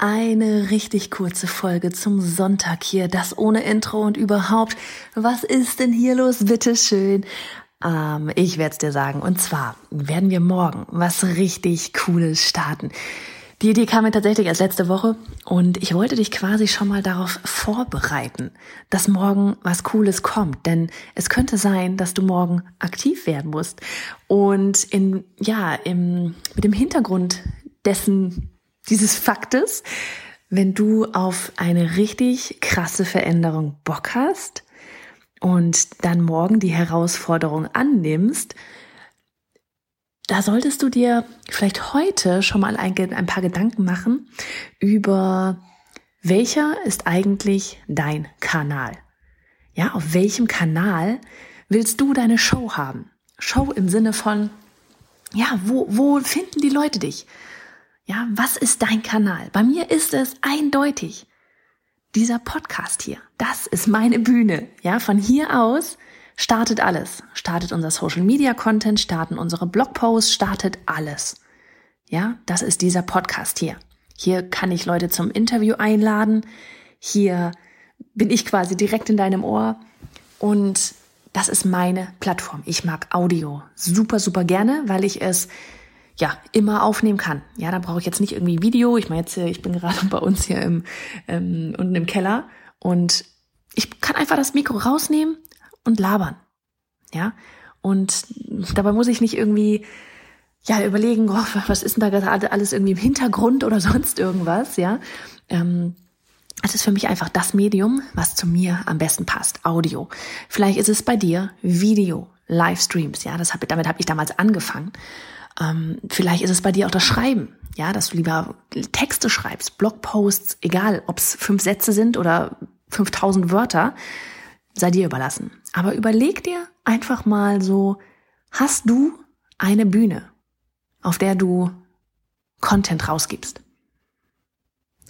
eine richtig kurze Folge zum Sonntag hier, das ohne Intro und überhaupt. Was ist denn hier los? Bitteschön. Ähm, ich werde es dir sagen. Und zwar werden wir morgen was richtig Cooles starten. Die Idee kam mir tatsächlich erst letzte Woche und ich wollte dich quasi schon mal darauf vorbereiten, dass morgen was Cooles kommt, denn es könnte sein, dass du morgen aktiv werden musst und in ja im mit dem Hintergrund dessen dieses Faktes, wenn du auf eine richtig krasse Veränderung Bock hast und dann morgen die Herausforderung annimmst, da solltest du dir vielleicht heute schon mal ein, ein, paar Gedanken machen über welcher ist eigentlich dein Kanal? Ja, auf welchem Kanal willst du deine Show haben? Show im Sinne von, ja, wo, wo finden die Leute dich? Ja, was ist dein Kanal? Bei mir ist es eindeutig dieser Podcast hier. Das ist meine Bühne. Ja, von hier aus startet alles. Startet unser Social Media Content, starten unsere Blogposts, startet alles. Ja, das ist dieser Podcast hier. Hier kann ich Leute zum Interview einladen. Hier bin ich quasi direkt in deinem Ohr und das ist meine Plattform. Ich mag Audio super, super gerne, weil ich es ja, immer aufnehmen kann. Ja, da brauche ich jetzt nicht irgendwie Video. Ich meine jetzt, ich bin gerade bei uns hier im, ähm, unten im Keller und ich kann einfach das Mikro rausnehmen und labern. Ja, und dabei muss ich nicht irgendwie ja überlegen, oh, was ist denn da gerade alles irgendwie im Hintergrund oder sonst irgendwas. Ja, ähm, es ist für mich einfach das Medium, was zu mir am besten passt. Audio. Vielleicht ist es bei dir Video, Livestreams. Ja, das hab, damit habe ich damals angefangen. Ähm, vielleicht ist es bei dir auch das Schreiben, ja, dass du lieber Texte schreibst, Blogposts, egal, ob es fünf Sätze sind oder 5000 Wörter, sei dir überlassen. Aber überleg dir einfach mal so, hast du eine Bühne, auf der du Content rausgibst?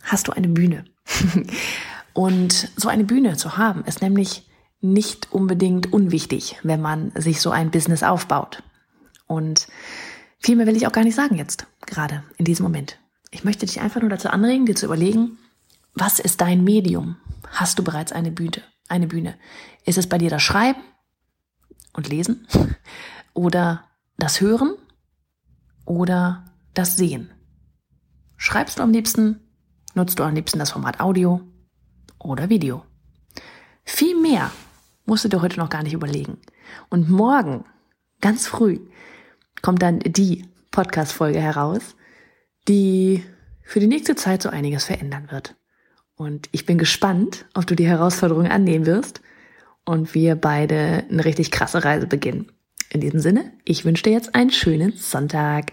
Hast du eine Bühne? Und so eine Bühne zu haben, ist nämlich nicht unbedingt unwichtig, wenn man sich so ein Business aufbaut. Und viel mehr will ich auch gar nicht sagen jetzt, gerade in diesem Moment. Ich möchte dich einfach nur dazu anregen, dir zu überlegen, was ist dein Medium? Hast du bereits eine Bühne? Eine Bühne? Ist es bei dir das Schreiben und Lesen oder das Hören oder das Sehen? Schreibst du am liebsten? Nutzt du am liebsten das Format Audio oder Video? Viel mehr musst du dir heute noch gar nicht überlegen. Und morgen, ganz früh, kommt dann die Podcast-Folge heraus, die für die nächste Zeit so einiges verändern wird. Und ich bin gespannt, ob du die Herausforderung annehmen wirst und wir beide eine richtig krasse Reise beginnen. In diesem Sinne, ich wünsche dir jetzt einen schönen Sonntag.